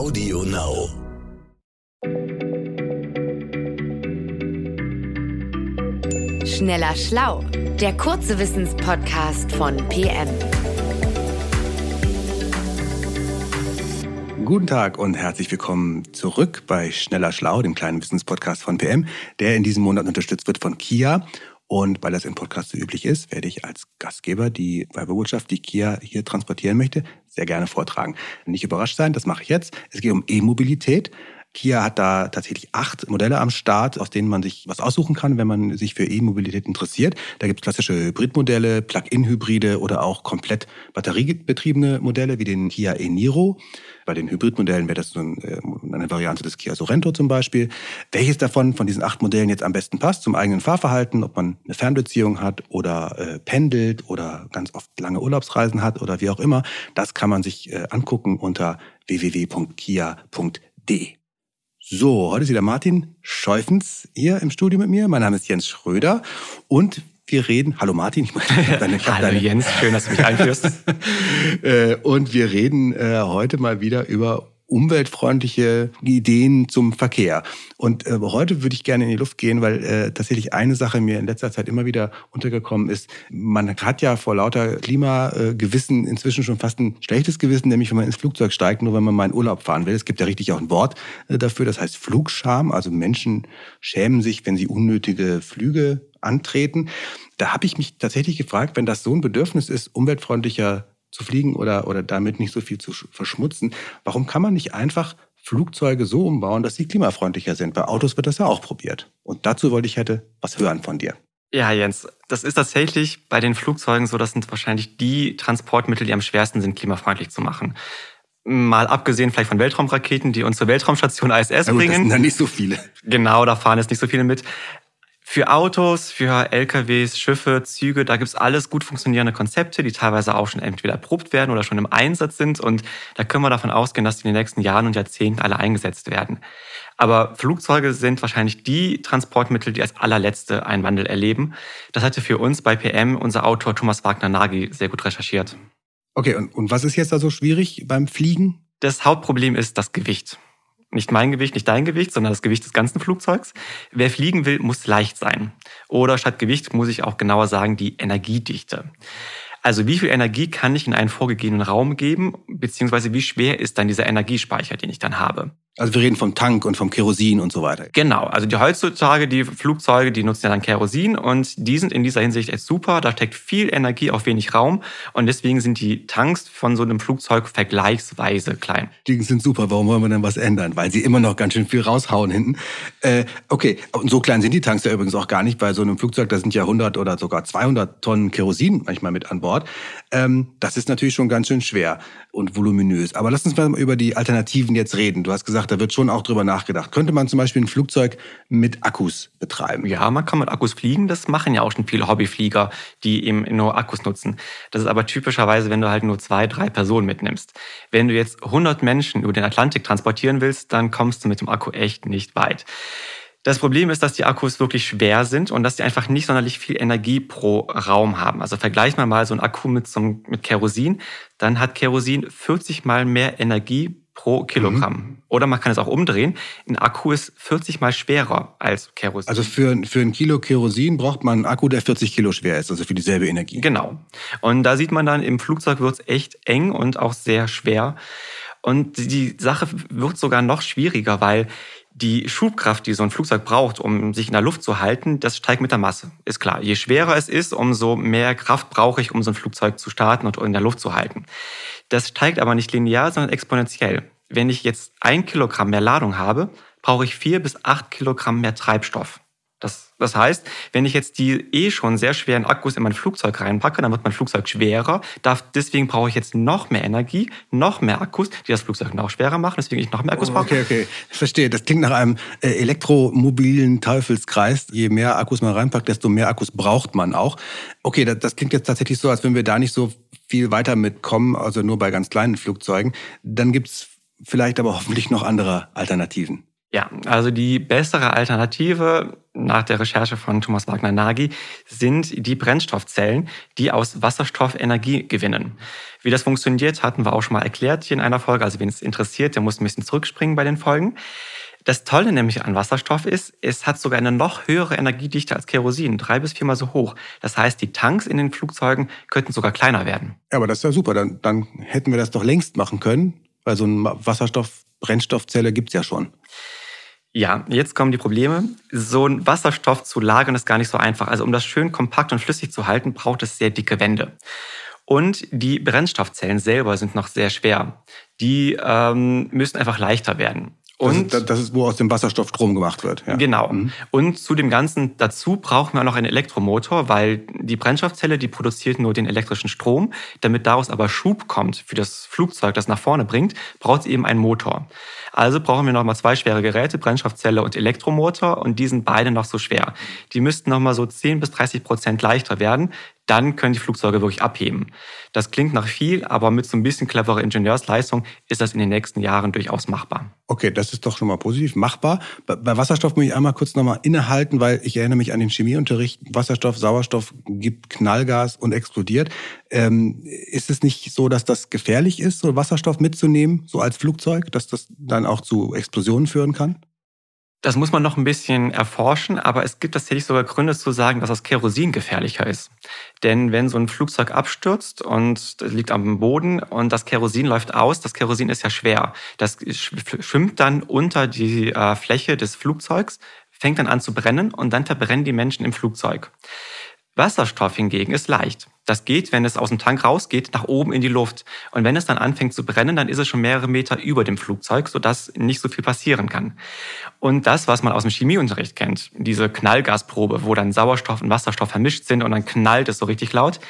Audio Now. Schneller Schlau, der kurze Wissenspodcast von PM. Guten Tag und herzlich willkommen zurück bei Schneller Schlau, dem kleinen Wissenspodcast von PM, der in diesem Monat unterstützt wird von Kia. Und weil das im Podcast so üblich ist, werde ich als Gastgeber die Werbebotschaft, die Kia hier transportieren möchte, sehr gerne vortragen. Nicht überrascht sein, das mache ich jetzt. Es geht um E-Mobilität. Kia hat da tatsächlich acht Modelle am Start, aus denen man sich was aussuchen kann, wenn man sich für E-Mobilität interessiert. Da gibt es klassische Hybridmodelle, Plug-in-Hybride oder auch komplett batteriebetriebene Modelle wie den Kia e-Niro. Bei den Hybridmodellen wäre das so äh, eine Variante des Kia Sorento zum Beispiel. Welches davon, von diesen acht Modellen jetzt am besten passt zum eigenen Fahrverhalten, ob man eine Fernbeziehung hat oder äh, pendelt oder ganz oft lange Urlaubsreisen hat oder wie auch immer, das kann man sich äh, angucken unter www.kia.de. So, heute ist wieder Martin Scheufens hier im Studio mit mir. Mein Name ist Jens Schröder und wir reden. Hallo Martin, ich meine, deine, ich Hallo deine, Jens, schön, dass du mich einführst. Äh, und wir reden äh, heute mal wieder über umweltfreundliche Ideen zum Verkehr. Und äh, heute würde ich gerne in die Luft gehen, weil äh, tatsächlich eine Sache mir in letzter Zeit immer wieder untergekommen ist. Man hat ja vor lauter Klimagewissen inzwischen schon fast ein schlechtes Gewissen, nämlich wenn man ins Flugzeug steigt, nur wenn man mal in Urlaub fahren will. Es gibt ja richtig auch ein Wort äh, dafür, das heißt Flugscham. Also Menschen schämen sich, wenn sie unnötige Flüge antreten. Da habe ich mich tatsächlich gefragt, wenn das so ein Bedürfnis ist, umweltfreundlicher zu fliegen oder, oder damit nicht so viel zu verschmutzen. Warum kann man nicht einfach Flugzeuge so umbauen, dass sie klimafreundlicher sind? Bei Autos wird das ja auch probiert. Und dazu wollte ich hätte was hören von dir. Ja, Jens, das ist tatsächlich bei den Flugzeugen so, das sind wahrscheinlich die Transportmittel, die am schwersten sind, klimafreundlich zu machen. Mal abgesehen vielleicht von Weltraumraketen, die uns zur Weltraumstation ISS ja, gut, bringen. Das sind da nicht so viele. Genau, da fahren jetzt nicht so viele mit. Für Autos, für LKWs, Schiffe, Züge, da gibt's alles gut funktionierende Konzepte, die teilweise auch schon entweder erprobt werden oder schon im Einsatz sind. Und da können wir davon ausgehen, dass die in den nächsten Jahren und Jahrzehnten alle eingesetzt werden. Aber Flugzeuge sind wahrscheinlich die Transportmittel, die als allerletzte einen Wandel erleben. Das hatte für uns bei PM unser Autor Thomas Wagner-Nagy sehr gut recherchiert. Okay, und, und was ist jetzt da so schwierig beim Fliegen? Das Hauptproblem ist das Gewicht. Nicht mein Gewicht, nicht dein Gewicht, sondern das Gewicht des ganzen Flugzeugs. Wer fliegen will, muss leicht sein. Oder statt Gewicht muss ich auch genauer sagen, die Energiedichte. Also wie viel Energie kann ich in einen vorgegebenen Raum geben, beziehungsweise wie schwer ist dann dieser Energiespeicher, den ich dann habe? Also wir reden vom Tank und vom Kerosin und so weiter. Genau, also die heutzutage, die Flugzeuge, die nutzen ja dann Kerosin und die sind in dieser Hinsicht echt super. Da steckt viel Energie auf wenig Raum und deswegen sind die Tanks von so einem Flugzeug vergleichsweise klein. Die sind super, warum wollen wir denn was ändern? Weil sie immer noch ganz schön viel raushauen hinten. Äh, okay, und so klein sind die Tanks ja übrigens auch gar nicht. Bei so einem Flugzeug, da sind ja 100 oder sogar 200 Tonnen Kerosin manchmal mit an Bord. Ähm, das ist natürlich schon ganz schön schwer und voluminös. Aber lass uns mal über die Alternativen jetzt reden. Du hast gesagt, da wird schon auch drüber nachgedacht. Könnte man zum Beispiel ein Flugzeug mit Akkus betreiben? Ja, man kann mit Akkus fliegen. Das machen ja auch schon viele Hobbyflieger, die eben nur Akkus nutzen. Das ist aber typischerweise, wenn du halt nur zwei, drei Personen mitnimmst. Wenn du jetzt 100 Menschen über den Atlantik transportieren willst, dann kommst du mit dem Akku echt nicht weit. Das Problem ist, dass die Akkus wirklich schwer sind und dass sie einfach nicht sonderlich viel Energie pro Raum haben. Also vergleich mal mal so einen Akku mit, so einem, mit Kerosin, dann hat Kerosin 40 mal mehr Energie pro Kilogramm. Mhm. Oder man kann es auch umdrehen. Ein Akku ist 40 mal schwerer als Kerosin. Also für, für ein Kilo Kerosin braucht man einen Akku, der 40 Kilo schwer ist, also für dieselbe Energie. Genau. Und da sieht man dann, im Flugzeug wird es echt eng und auch sehr schwer. Und die Sache wird sogar noch schwieriger, weil die Schubkraft, die so ein Flugzeug braucht, um sich in der Luft zu halten, das steigt mit der Masse. Ist klar. Je schwerer es ist, umso mehr Kraft brauche ich, um so ein Flugzeug zu starten und in der Luft zu halten. Das steigt aber nicht linear, sondern exponentiell. Wenn ich jetzt ein Kilogramm mehr Ladung habe, brauche ich vier bis acht Kilogramm mehr Treibstoff. Das, das heißt, wenn ich jetzt die eh schon sehr schweren Akkus in mein Flugzeug reinpacke, dann wird mein Flugzeug schwerer. Darf, deswegen brauche ich jetzt noch mehr Energie, noch mehr Akkus, die das Flugzeug noch schwerer machen, deswegen ich noch mehr Akkus brauche. Okay, okay. Ich verstehe. Das klingt nach einem äh, elektromobilen Teufelskreis. Je mehr Akkus man reinpackt, desto mehr Akkus braucht man auch. Okay, das, das klingt jetzt tatsächlich so, als wenn wir da nicht so viel weiter mitkommen, also nur bei ganz kleinen Flugzeugen. Dann gibt's vielleicht aber hoffentlich noch andere Alternativen. Ja, also die bessere Alternative nach der Recherche von Thomas Wagner-Nagy sind die Brennstoffzellen, die aus Wasserstoff Energie gewinnen. Wie das funktioniert, hatten wir auch schon mal erklärt hier in einer Folge. Also wen es interessiert, der muss ein bisschen zurückspringen bei den Folgen. Das Tolle nämlich an Wasserstoff ist, es hat sogar eine noch höhere Energiedichte als Kerosin, drei bis viermal so hoch. Das heißt, die Tanks in den Flugzeugen könnten sogar kleiner werden. Ja, aber das ist ja super. Dann, dann hätten wir das doch längst machen können, weil so eine Wasserstoff-Brennstoffzelle gibt's ja schon. Ja, jetzt kommen die Probleme. So ein Wasserstoff zu lagern ist gar nicht so einfach. Also um das schön kompakt und flüssig zu halten, braucht es sehr dicke Wände. Und die Brennstoffzellen selber sind noch sehr schwer. Die ähm, müssen einfach leichter werden. Und das ist, das ist, wo aus dem Wasserstoff Strom gemacht wird. Ja. Genau. Mhm. Und zu dem Ganzen dazu brauchen wir noch einen Elektromotor, weil die Brennstoffzelle, die produziert nur den elektrischen Strom. Damit daraus aber Schub kommt für das Flugzeug, das nach vorne bringt, braucht es eben einen Motor. Also brauchen wir nochmal zwei schwere Geräte, Brennstoffzelle und Elektromotor, und die sind beide noch so schwer. Die müssten nochmal so 10 bis 30 Prozent leichter werden, dann können die Flugzeuge wirklich abheben. Das klingt nach viel, aber mit so ein bisschen cleverer Ingenieursleistung ist das in den nächsten Jahren durchaus machbar. Okay, das ist doch schon mal positiv. Machbar. Bei Wasserstoff muss ich einmal kurz nochmal innehalten, weil ich erinnere mich an den Chemieunterricht. Wasserstoff, Sauerstoff gibt Knallgas und explodiert. Ähm, ist es nicht so, dass das gefährlich ist, so Wasserstoff mitzunehmen, so als Flugzeug, dass das dann auch zu Explosionen führen kann? Das muss man noch ein bisschen erforschen, aber es gibt tatsächlich sogar Gründe zu sagen, dass das Kerosin gefährlicher ist. Denn wenn so ein Flugzeug abstürzt und liegt am Boden und das Kerosin läuft aus, das Kerosin ist ja schwer. Das schwimmt dann unter die äh, Fläche des Flugzeugs, fängt dann an zu brennen und dann verbrennen die Menschen im Flugzeug. Wasserstoff hingegen ist leicht. Das geht, wenn es aus dem Tank rausgeht, nach oben in die Luft. Und wenn es dann anfängt zu brennen, dann ist es schon mehrere Meter über dem Flugzeug, sodass nicht so viel passieren kann. Und das, was man aus dem Chemieunterricht kennt, diese Knallgasprobe, wo dann Sauerstoff und Wasserstoff vermischt sind und dann knallt es so richtig laut,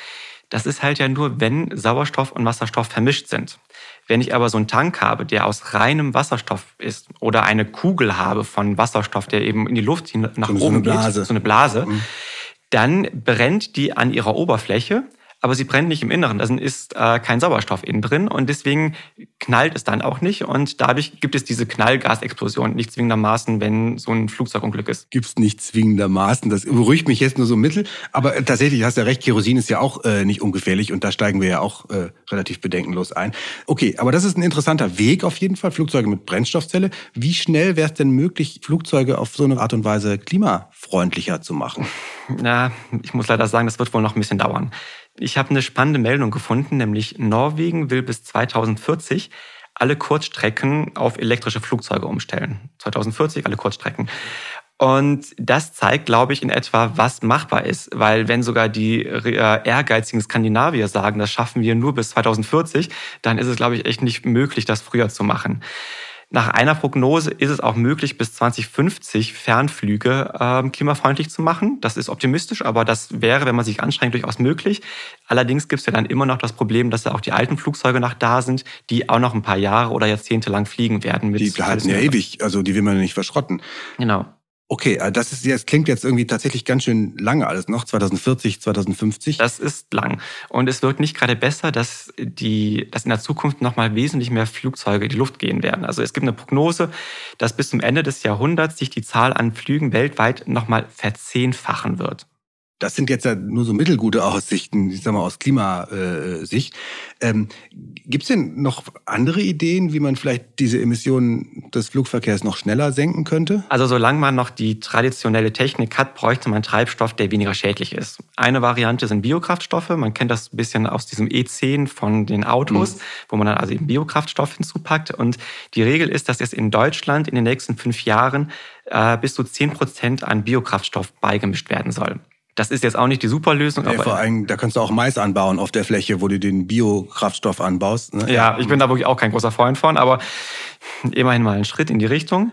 das ist halt ja nur, wenn Sauerstoff und Wasserstoff vermischt sind. Wenn ich aber so einen Tank habe, der aus reinem Wasserstoff ist oder eine Kugel habe von Wasserstoff, der eben in die Luft nach so oben geht, so eine Blase, mhm dann brennt die an ihrer Oberfläche, aber sie brennt nicht im Inneren. Da ist äh, kein Sauerstoff innen drin und deswegen knallt es dann auch nicht und dadurch gibt es diese Knallgasexplosion nicht zwingendermaßen, wenn so ein Flugzeugunglück ist. Gibt es nicht zwingendermaßen. Das beruhigt mich jetzt nur so mittel. Aber äh, tatsächlich hast du ja recht, Kerosin ist ja auch äh, nicht ungefährlich und da steigen wir ja auch äh, relativ bedenkenlos ein. Okay, aber das ist ein interessanter Weg auf jeden Fall, Flugzeuge mit Brennstoffzelle. Wie schnell wäre es denn möglich, Flugzeuge auf so eine Art und Weise klimafreundlicher zu machen? Na, ich muss leider sagen, das wird wohl noch ein bisschen dauern. Ich habe eine spannende Meldung gefunden, nämlich Norwegen will bis 2040 alle Kurzstrecken auf elektrische Flugzeuge umstellen. 2040 alle Kurzstrecken. Und das zeigt, glaube ich, in etwa, was machbar ist. Weil wenn sogar die äh, ehrgeizigen Skandinavier sagen, das schaffen wir nur bis 2040, dann ist es, glaube ich, echt nicht möglich, das früher zu machen. Nach einer Prognose ist es auch möglich, bis 2050 Fernflüge äh, klimafreundlich zu machen. Das ist optimistisch, aber das wäre, wenn man sich anstrengt, durchaus möglich. Allerdings gibt es ja dann immer noch das Problem, dass ja auch die alten Flugzeuge noch da sind, die auch noch ein paar Jahre oder Jahrzehnte lang fliegen werden. die bleiben ja ewig, also die will man nicht verschrotten. Genau. Okay, äh, das ist jetzt klingt jetzt irgendwie tatsächlich ganz schön lange alles noch 2040, 2050. Das ist lang und es wird nicht gerade besser, dass die dass in der Zukunft noch mal wesentlich mehr Flugzeuge in die Luft gehen werden. Also es gibt eine Prognose, dass bis zum Ende des Jahrhunderts sich die Zahl an Flügen weltweit noch mal verzehnfachen wird. Das sind jetzt ja nur so mittelgute Aussichten, ich sag mal aus Klimasicht. Ähm, Gibt es denn noch andere Ideen, wie man vielleicht diese Emissionen des Flugverkehrs noch schneller senken könnte? Also solange man noch die traditionelle Technik hat, bräuchte man Treibstoff, der weniger schädlich ist. Eine Variante sind Biokraftstoffe. Man kennt das ein bisschen aus diesem E10 von den Autos, mhm. wo man dann also eben Biokraftstoff hinzupackt. Und die Regel ist, dass jetzt in Deutschland in den nächsten fünf Jahren äh, bis zu zehn Prozent an Biokraftstoff beigemischt werden soll. Das ist jetzt auch nicht die Superlösung. Ja, aber vor allem, da kannst du auch Mais anbauen auf der Fläche, wo du den Biokraftstoff anbaust. Ne? Ja, ich bin da wirklich auch kein großer Freund von, aber immerhin mal ein Schritt in die Richtung.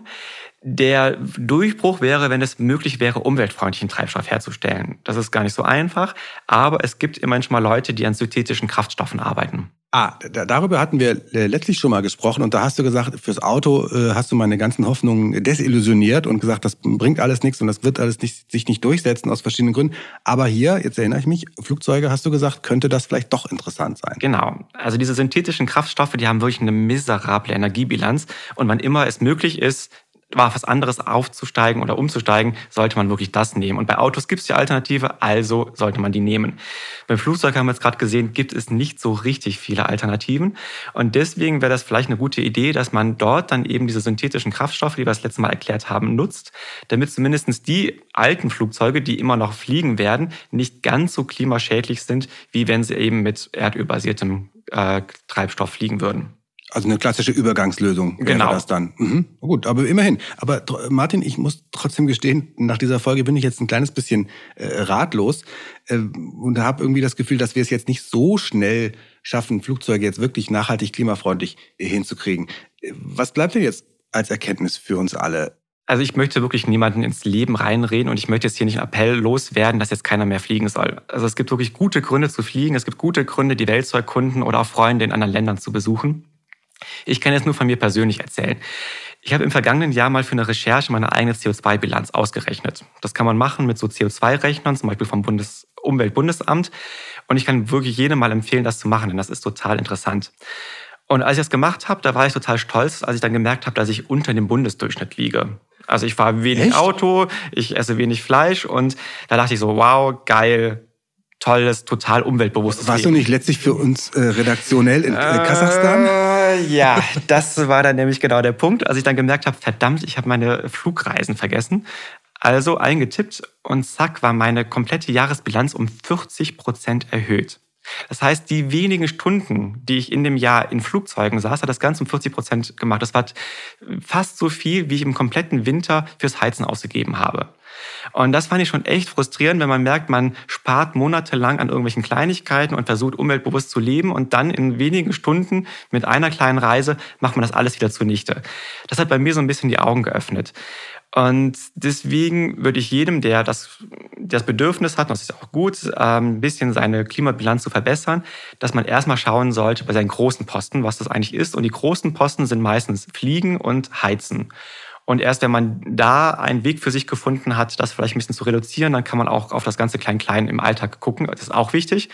Der Durchbruch wäre, wenn es möglich wäre, umweltfreundlichen Treibstoff herzustellen. Das ist gar nicht so einfach, aber es gibt immerhin schon mal Leute, die an synthetischen Kraftstoffen arbeiten. Ah, darüber hatten wir äh, letztlich schon mal gesprochen und da hast du gesagt, fürs Auto äh, hast du meine ganzen Hoffnungen desillusioniert und gesagt, das bringt alles nichts und das wird alles nicht, sich nicht durchsetzen aus verschiedenen Gründen. Aber hier, jetzt erinnere ich mich, Flugzeuge hast du gesagt, könnte das vielleicht doch interessant sein. Genau. Also diese synthetischen Kraftstoffe, die haben wirklich eine miserable Energiebilanz und wann immer es möglich ist, war was anderes aufzusteigen oder umzusteigen, sollte man wirklich das nehmen. Und bei Autos gibt es die Alternative, also sollte man die nehmen. Beim Flugzeug haben wir jetzt gerade gesehen, gibt es nicht so richtig viele Alternativen. Und deswegen wäre das vielleicht eine gute Idee, dass man dort dann eben diese synthetischen Kraftstoffe, die wir das letzte Mal erklärt haben, nutzt, damit zumindest die alten Flugzeuge, die immer noch fliegen werden, nicht ganz so klimaschädlich sind, wie wenn sie eben mit erdölbasiertem äh, Treibstoff fliegen würden. Also eine klassische Übergangslösung wäre Genau. das dann. Mhm. Gut, aber immerhin. Aber Martin, ich muss trotzdem gestehen, nach dieser Folge bin ich jetzt ein kleines bisschen äh, ratlos äh, und habe irgendwie das Gefühl, dass wir es jetzt nicht so schnell schaffen, Flugzeuge jetzt wirklich nachhaltig klimafreundlich äh, hinzukriegen. Äh, Was bleibt denn jetzt als Erkenntnis für uns alle? Also ich möchte wirklich niemanden ins Leben reinreden und ich möchte jetzt hier nicht einen Appell loswerden, dass jetzt keiner mehr fliegen soll. Also es gibt wirklich gute Gründe zu fliegen, es gibt gute Gründe, die Welt zu erkunden oder auch Freunde in anderen Ländern zu besuchen. Ich kann jetzt nur von mir persönlich erzählen. Ich habe im vergangenen Jahr mal für eine Recherche meine eigene CO2-Bilanz ausgerechnet. Das kann man machen mit so CO2-Rechnern, zum Beispiel vom Bundes Umweltbundesamt. Und ich kann wirklich jedem mal empfehlen, das zu machen, denn das ist total interessant. Und als ich das gemacht habe, da war ich total stolz, als ich dann gemerkt habe, dass ich unter dem Bundesdurchschnitt liege. Also ich fahre wenig Echt? Auto, ich esse wenig Fleisch und da dachte ich so, wow, geil, tolles, total umweltbewusstes Warst du Leben. nicht letztlich für uns äh, redaktionell in äh, Kasachstan? Ja, das war dann nämlich genau der Punkt, als ich dann gemerkt habe, verdammt, ich habe meine Flugreisen vergessen. Also eingetippt und zack war meine komplette Jahresbilanz um 40 Prozent erhöht. Das heißt, die wenigen Stunden, die ich in dem Jahr in Flugzeugen saß, hat das Ganze um 40 Prozent gemacht. Das war fast so viel, wie ich im kompletten Winter fürs Heizen ausgegeben habe. Und das fand ich schon echt frustrierend, wenn man merkt, man spart monatelang an irgendwelchen Kleinigkeiten und versucht umweltbewusst zu leben und dann in wenigen Stunden mit einer kleinen Reise macht man das alles wieder zunichte. Das hat bei mir so ein bisschen die Augen geöffnet. Und deswegen würde ich jedem, der das, das Bedürfnis hat, und das ist auch gut, ähm, ein bisschen seine Klimabilanz zu verbessern, dass man erstmal schauen sollte bei seinen großen Posten, was das eigentlich ist. Und die großen Posten sind meistens Fliegen und Heizen. Und erst wenn man da einen Weg für sich gefunden hat, das vielleicht ein bisschen zu reduzieren, dann kann man auch auf das ganze Klein-Klein im Alltag gucken. Das ist auch wichtig.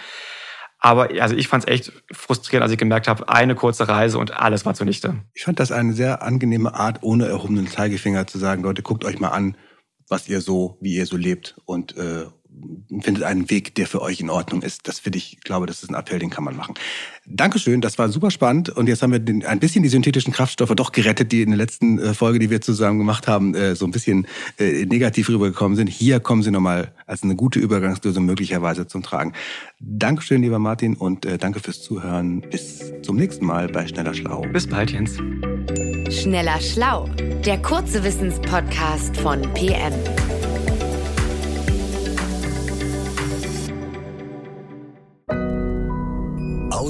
Aber also ich fand es echt frustrierend, als ich gemerkt habe, eine kurze Reise und alles war zunichte. Ich fand das eine sehr angenehme Art, ohne erhobenen Zeigefinger zu sagen, Leute, guckt euch mal an, was ihr so, wie ihr so lebt und äh, findet einen Weg, der für euch in Ordnung ist. Das finde ich, glaube, das ist ein Appell, den kann man machen. Dankeschön, das war super spannend und jetzt haben wir den, ein bisschen die synthetischen Kraftstoffe doch gerettet, die in der letzten äh, Folge, die wir zusammen gemacht haben, äh, so ein bisschen äh, negativ rübergekommen sind. Hier kommen sie nochmal als eine gute Übergangslösung möglicherweise zum Tragen. Dankeschön, lieber Martin und danke fürs Zuhören. Bis zum nächsten Mal bei Schneller Schlau. Bis bald, Jens. Schneller Schlau, der kurze Wissenspodcast von PM.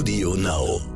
Audio Now.